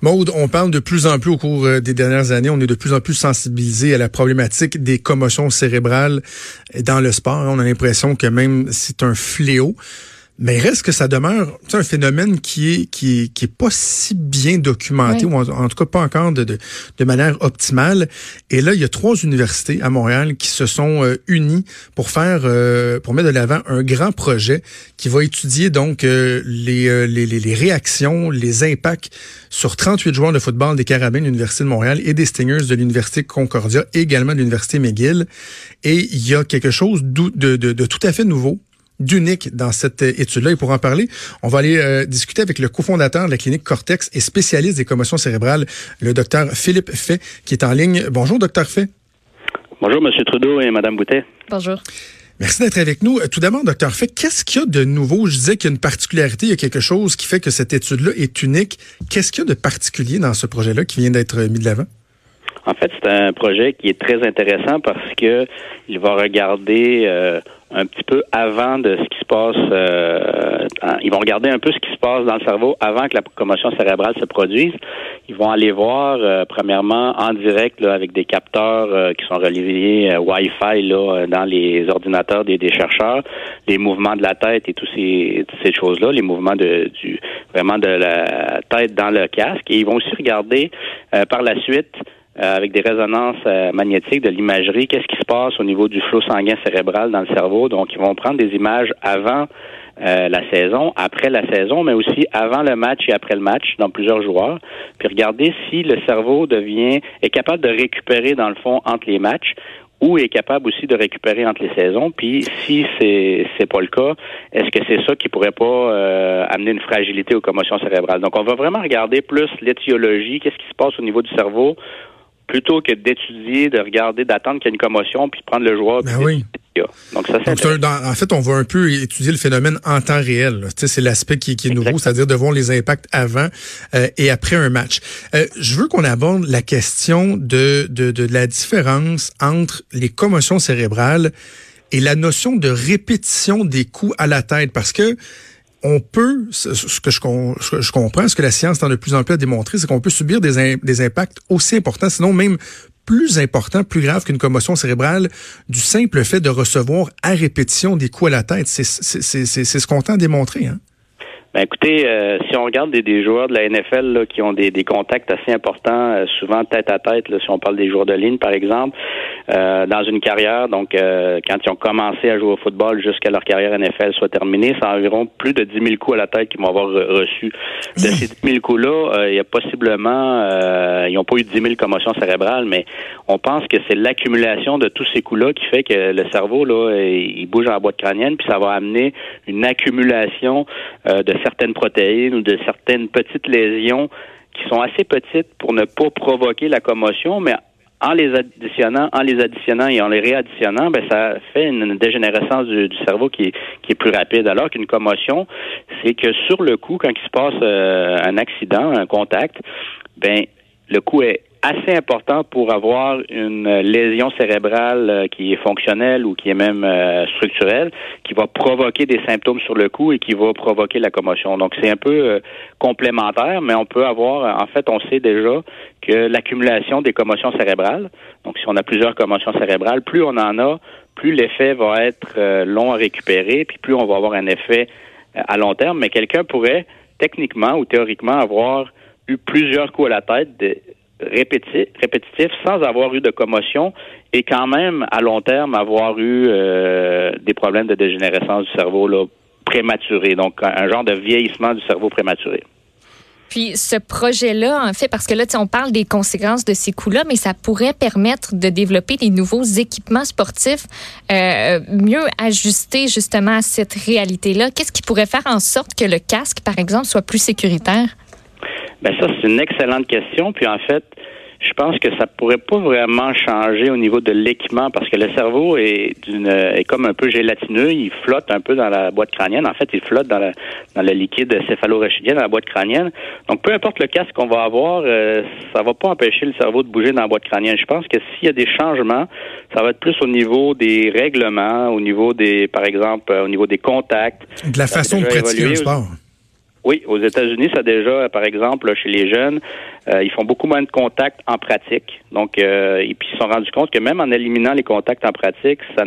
Maude, on parle de plus en plus au cours euh, des dernières années, on est de plus en plus sensibilisé à la problématique des commotions cérébrales dans le sport. On a l'impression que même c'est un fléau. Mais reste que ça demeure un phénomène qui est, qui est, qui est pas si bien documenté, ou en, tout cas pas encore de, de, de, manière optimale. Et là, il y a trois universités à Montréal qui se sont euh, unies pour faire, euh, pour mettre de l'avant un grand projet qui va étudier donc euh, les, les, les, réactions, les impacts sur 38 joueurs de football des Carabins de l'Université de Montréal et des Stingers de l'Université Concordia, également de l'Université McGill. Et il y a quelque chose de, de, de tout à fait nouveau d'unique dans cette étude-là. Et pour en parler, on va aller euh, discuter avec le cofondateur de la clinique Cortex et spécialiste des commotions cérébrales, le docteur Philippe Fay, qui est en ligne. Bonjour, docteur Fay. Bonjour, M. Trudeau et Mme Boutet. Bonjour. Merci d'être avec nous. Tout d'abord, docteur Fay, qu'est-ce qu'il y a de nouveau? Je disais qu'il y a une particularité, il y a quelque chose qui fait que cette étude-là est unique. Qu'est-ce qu'il y a de particulier dans ce projet-là qui vient d'être mis de l'avant? En fait, c'est un projet qui est très intéressant parce que il va regarder euh, un petit peu avant de ce qui se passe. Euh, ils vont regarder un peu ce qui se passe dans le cerveau avant que la commotion cérébrale se produise. Ils vont aller voir, euh, premièrement, en direct là, avec des capteurs euh, qui sont reliés Wi-Fi là, dans les ordinateurs des, chercheurs, les mouvements de la tête et toutes ces, choses-là, les mouvements de, du vraiment de la tête dans le casque. Et ils vont aussi regarder par la suite euh, avec des résonances euh, magnétiques de l'imagerie, qu'est-ce qui se passe au niveau du flot sanguin cérébral dans le cerveau? Donc, ils vont prendre des images avant euh, la saison, après la saison, mais aussi avant le match et après le match dans plusieurs joueurs, puis regarder si le cerveau devient est capable de récupérer dans le fond entre les matchs ou est capable aussi de récupérer entre les saisons. Puis si c'est c'est pas le cas, est-ce que c'est ça qui pourrait pas amener une fragilité aux commotions cérébrales? Donc on va vraiment regarder plus l'étiologie, qu'est-ce qui se passe au niveau du cerveau plutôt que d'étudier, de regarder, d'attendre qu'il y ait une commotion, puis prendre le joueur. Ben oui. Donc, ça, Donc en fait, on va un peu étudier le phénomène en temps réel. C'est l'aspect qui, qui, est nouveau, c'est-à-dire de voir les impacts avant euh, et après un match. Euh, je veux qu'on aborde la question de, de, de la différence entre les commotions cérébrales et la notion de répétition des coups à la tête, parce que on peut, ce que je, comprends, ce que la science tend de plus en plus à démontrer, c'est qu'on peut subir des, des impacts aussi importants, sinon même plus importants, plus graves qu'une commotion cérébrale, du simple fait de recevoir à répétition des coups à la tête. C'est ce qu'on tend à démontrer. Hein? Ben écoutez, euh, si on regarde des, des, joueurs de la NFL là, qui ont des, des contacts assez importants, euh, souvent tête à tête, là, si on parle des joueurs de ligne par exemple, euh, dans une carrière, donc quand ils ont commencé à jouer au football jusqu'à leur carrière NFL soit terminée, c'est environ plus de 10 000 coups à la tête qu'ils vont avoir reçu. De ces 10 000 coups-là, il y a possiblement, ils n'ont pas eu 10 000 commotions cérébrales, mais on pense que c'est l'accumulation de tous ces coups-là qui fait que le cerveau, là, il bouge en boîte crânienne, puis ça va amener une accumulation de certaines protéines ou de certaines petites lésions qui sont assez petites pour ne pas provoquer la commotion, mais en les additionnant, en les additionnant et en les réadditionnant, ben ça fait une dégénérescence du, cerveau qui est, plus rapide. Alors qu'une commotion, c'est que sur le coup, quand il se passe euh, un accident, un contact, ben le coup est assez important pour avoir une lésion cérébrale euh, qui est fonctionnelle ou qui est même euh, structurelle, qui va provoquer des symptômes sur le cou et qui va provoquer la commotion. Donc c'est un peu euh, complémentaire, mais on peut avoir, en fait, on sait déjà que l'accumulation des commotions cérébrales, donc si on a plusieurs commotions cérébrales, plus on en a, plus l'effet va être long à récupérer, puis plus on va avoir un effet à long terme. Mais quelqu'un pourrait techniquement ou théoriquement avoir eu plusieurs coups à la tête, répétitif, sans avoir eu de commotion et quand même à long terme avoir eu euh, des problèmes de dégénérescence du cerveau là, prématuré, donc un genre de vieillissement du cerveau prématuré. Puis ce projet-là, en fait, parce que là, on parle des conséquences de ces coups-là, mais ça pourrait permettre de développer des nouveaux équipements sportifs euh, mieux ajustés justement à cette réalité-là. Qu'est-ce qui pourrait faire en sorte que le casque, par exemple, soit plus sécuritaire? Ben ça, c'est une excellente question. Puis en fait, je pense que ça pourrait pas vraiment changer au niveau de l'équipement parce que le cerveau est d'une est comme un peu gélatineux, il flotte un peu dans la boîte crânienne. En fait, il flotte dans, la, dans le liquide céphalo-rachidien dans la boîte crânienne. Donc, peu importe le casque qu'on va avoir, euh, ça va pas empêcher le cerveau de bouger dans la boîte crânienne. Je pense que s'il y a des changements, ça va être plus au niveau des règlements, au niveau des, par exemple, euh, au niveau des contacts. De la façon de pratiquer le sport. Oui, aux États-Unis, ça déjà, par exemple, chez les jeunes, euh, ils font beaucoup moins de contacts en pratique. Donc, euh, et puis ils se sont rendus compte que même en éliminant les contacts en pratique, ça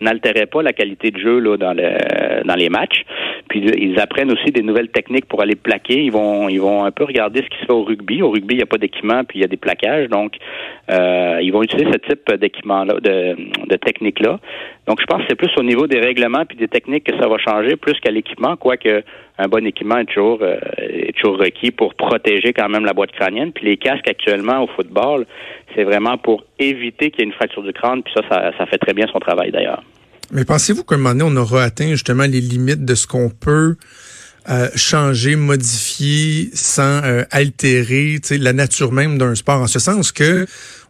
n'altérait pas la qualité de jeu là, dans, le, dans les matchs. Puis ils apprennent aussi des nouvelles techniques pour aller plaquer. Ils vont, ils vont un peu regarder ce qui se fait au rugby. Au rugby, il n'y a pas d'équipement, puis il y a des plaquages. Donc, euh, ils vont utiliser ce type d'équipement-là, de, de technique-là. Donc, je pense que c'est plus au niveau des règlements puis des techniques que ça va changer, plus qu'à l'équipement, quoique un bon équipement est toujours, euh, est toujours requis pour protéger quand même la boîte crânienne. Puis les casques actuellement au football, c'est vraiment pour éviter qu'il y ait une fracture du crâne. Puis ça, ça, fait très bien son travail d'ailleurs. Mais pensez-vous qu'à un moment donné, on aura atteint justement les limites de ce qu'on peut euh, changer, modifier sans euh, altérer la nature même d'un sport, en ce sens que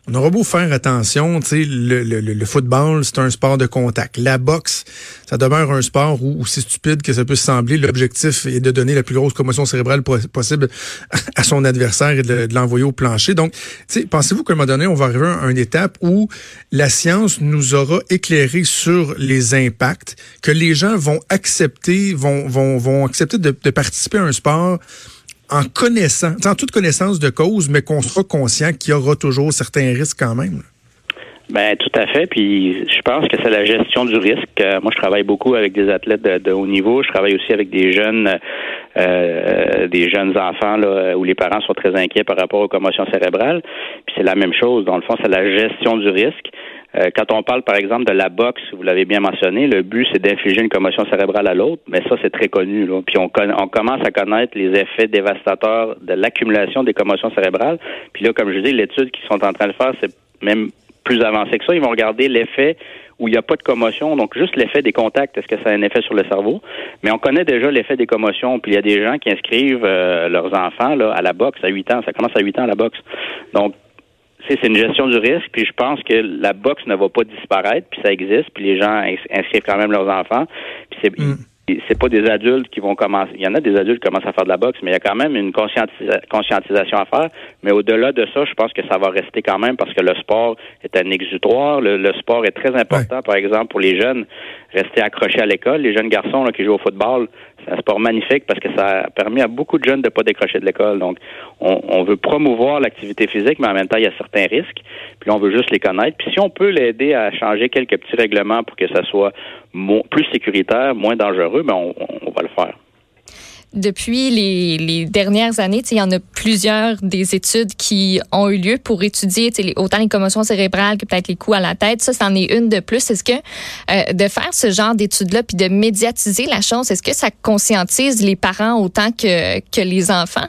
on aura beau faire attention, le, le, le, football, c'est un sport de contact. La boxe, ça demeure un sport où, c'est stupide que ça peut sembler. L'objectif est de donner la plus grosse commotion cérébrale possible à son adversaire et de, l'envoyer au plancher. Donc, pensez-vous qu'à un moment donné, on va arriver à une étape où la science nous aura éclairé sur les impacts, que les gens vont accepter, vont, vont, vont accepter de participer à un sport en connaissant, en toute connaissance de cause, mais qu'on soit conscient qu'il y aura toujours certains risques quand même. Ben tout à fait. Puis je pense que c'est la gestion du risque. Euh, moi, je travaille beaucoup avec des athlètes de, haut niveau. Je travaille aussi avec des jeunes, euh, des jeunes enfants là, où les parents sont très inquiets par rapport aux commotions cérébrales. Puis c'est la même chose. Dans le fond, c'est la gestion du risque. Euh, quand on parle, par exemple, de la boxe, vous l'avez bien mentionné, le but, c'est d'infliger une commotion cérébrale à l'autre, mais ça, c'est très connu. Là. Puis on, on commence à connaître les effets dévastateurs de l'accumulation des commotions cérébrales. Puis là, comme je dis, l'étude qu'ils sont en train de faire, c'est même plus avancé que ça. Ils vont regarder l'effet où il n'y a pas de commotion, donc juste l'effet des contacts, est-ce que ça a un effet sur le cerveau? Mais on connaît déjà l'effet des commotions, puis il y a des gens qui inscrivent euh, leurs enfants là, à la boxe à 8 ans. Ça commence à 8 ans à la boxe. Donc, c'est une gestion du risque, puis je pense que la boxe ne va pas disparaître, puis ça existe, puis les gens inscrivent quand même leurs enfants. Puis c'est mm. c'est pas des adultes qui vont commencer. Il y en a des adultes qui commencent à faire de la boxe, mais il y a quand même une conscientisation à faire. Mais au-delà de ça, je pense que ça va rester quand même parce que le sport est un exutoire. Le, sport est très important, par exemple, pour les jeunes, rester accrochés à l'école. Les jeunes garçons qui jouent au football, c'est un sport magnifique parce que ça a permis à beaucoup de jeunes de ne pas décrocher de l'école. Donc, on, veut promouvoir l'activité physique, mais en même temps, il y a certains risques. Puis on veut juste les connaître. Puis si on peut l'aider à changer quelques petits règlements pour que ça soit plus sécuritaire, moins dangereux, ben on va le faire depuis les, dernières années, il y en a plusieurs des études qui ont eu lieu pour étudier autant les commotions cérébrales que peut-être les coups à la tête. Ça, c'en est une de plus. Est-ce que euh, de faire ce genre d'études-là puis de médiatiser la chose, est-ce que ça conscientise les parents autant que, que les enfants?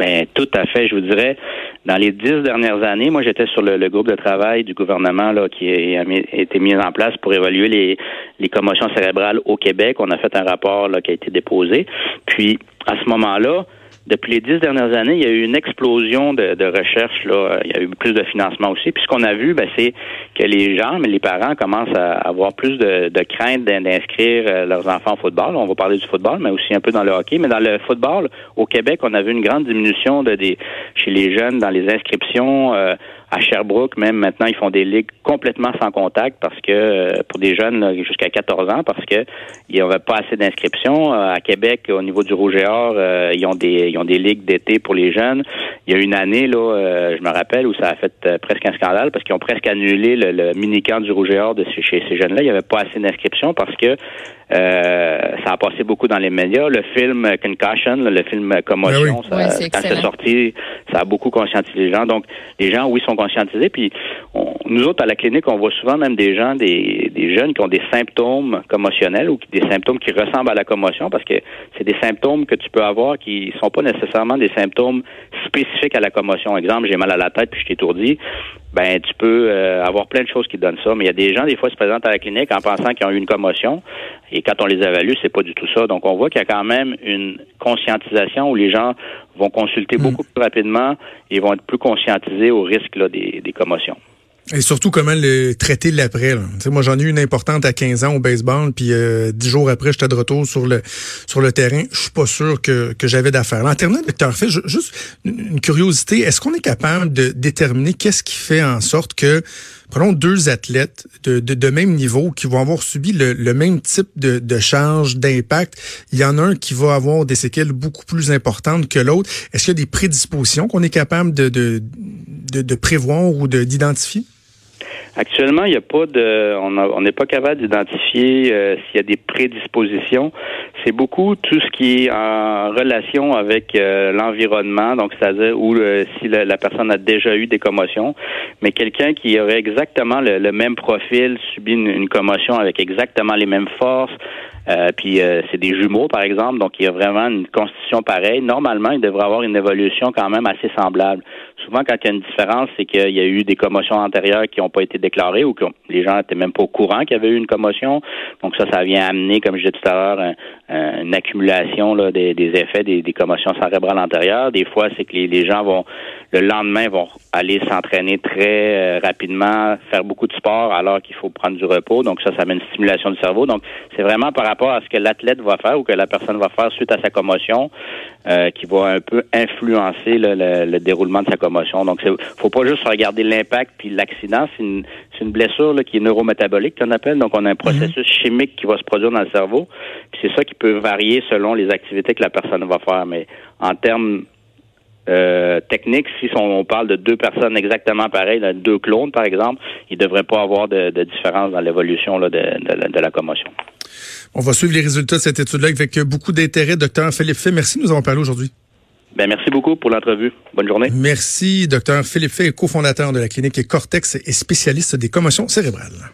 Bien, tout à fait. Je vous dirais, dans les dix dernières années, moi j'étais sur le, groupe de travail du gouvernement là, qui a, été mis en place pour évaluer les, les commotions cérébrales au Québec. On a fait un rapport là, qui a été déposé. Puis à ce moment-là, depuis les dix dernières années, il y a eu une explosion de, de recherche. Là. Il y a eu plus de financement aussi. Puis ce qu'on a vu, ben, c'est que les gens, mais les parents commencent à avoir plus de, de crainte d'inscrire euh, leurs enfants au football. On va parler du football, mais aussi un peu dans le hockey. Mais dans le football, au Québec, on a vu une grande diminution de chez les jeunes dans les inscriptions. Euh, à Sherbrooke, même maintenant, ils font des ligues complètement sans contact parce que euh, pour des jeunes jusqu'à 14 ans, parce que il n'y avait pas assez d'inscriptions. à Québec, au niveau du Rouge et Or, ils ont des ils ont des ligues d'été pour les jeunes. Il y a une année, là, euh, je me rappelle, où ça a fait euh, presque un scandale parce qu'ils ont presque annulé le, mini-camp du Rouge et Or de chez ces jeunes-là. Il n'y avait pas assez d'inscriptions parce que euh, ça a passé beaucoup dans les médias. Le film Concussion, le film Commotion, ben ça, quand c'est sorti, ça a beaucoup conscientisé les gens. Donc, les gens, oui, sont conscientisés. Puis, nous autres, à la clinique, on voit souvent même des gens, des, des jeunes qui ont des symptômes commotionnels ou des symptômes qui ressemblent à la commotion parce que c'est des symptômes que tu peux avoir qui sont pas nécessairement des symptômes spécifiques à la commotion. Exemple, j'ai mal à la tête puis je suis étourdi ben tu peux euh, avoir plein de choses qui donnent ça. Mais il y a des gens, des fois, se présentent à la clinique en pensant qu'ils ont eu une commotion. Et quand on les évalue, c'est pas du tout ça. Donc, on voit qu'il y a quand même une conscientisation où les gens vont consulter mm. beaucoup plus rapidement et vont être plus conscientisés au risque là, des, des commotions. Et surtout comment le traiter l'après. Moi, j'en ai eu une importante à 15 ans au baseball, puis euh, dix jours après, j'étais de retour sur le sur le terrain. Je suis pas sûr que, que j'avais d'affaires. En terminant, docteur Fait, juste une curiosité, est-ce qu'on est capable de déterminer qu'est-ce qui fait en sorte que prenons deux athlètes de, de, même niveau qui vont avoir subi le, même type de, de charge, d'impact. Il y en a un qui va avoir des séquelles beaucoup plus importantes que l'autre. Est-ce qu'il y a des prédispositions qu'on est capable de, de, de, prévoir ou d'identifier? Actuellement, il n'y a pas de, on n'est pas capable d'identifier euh, s'il y a des prédispositions. C'est beaucoup tout ce qui est en relation avec euh, l'environnement, donc c'est-à-dire où euh, si la, personne a déjà eu des commotions, mais quelqu'un qui aurait exactement le, même profil, subi une, commotion avec exactement les mêmes forces, puis c'est des jumeaux, par exemple, donc il y a vraiment une constitution pareille. Normalement, il devrait avoir une évolution quand même assez semblable. Souvent, quand il y a une différence, c'est qu'il y a eu des commotions antérieures qui n'ont pas été déclarées ou que les gens n'étaient même pas au courant qu'il y avait eu une commotion. Donc ça, ça vient amener, comme je disais tout à l'heure, une accumulation là, des, effets des, commotions cérébrales antérieures. Des fois, c'est que les, gens vont le lendemain vont aller s'entraîner très euh, rapidement, faire beaucoup de sport alors qu'il faut prendre du repos. Donc ça, ça met une stimulation du cerveau. Donc c'est vraiment par rapport à ce que l'athlète va faire ou que la personne va faire suite à sa commotion euh, qui va un peu influencer le, déroulement de sa commotion. Donc il faut pas juste regarder l'impact puis l'accident. C'est une, une blessure là, qui est neurométabolique qu'on appelle. Donc on a un mhm. processus chimique qui va se produire dans le cerveau. Puis c'est ça qui peut varier selon les activités que la personne va faire. Mais en termes euh, techniques, si on, parle de deux personnes exactement pareilles, deux clones par exemple, il ne devrait pas avoir de, différence dans l'évolution de, de, la commotion. On va suivre les résultats de cette étude-là avec beaucoup d'intérêt. Docteur Philippe Fay, merci de nous avoir parlé aujourd'hui. Ben, merci beaucoup pour l'entrevue. Bonne journée. Merci, docteur Philippe Fay, cofondateur de la clinique Cortex et spécialiste des commotions cérébrales.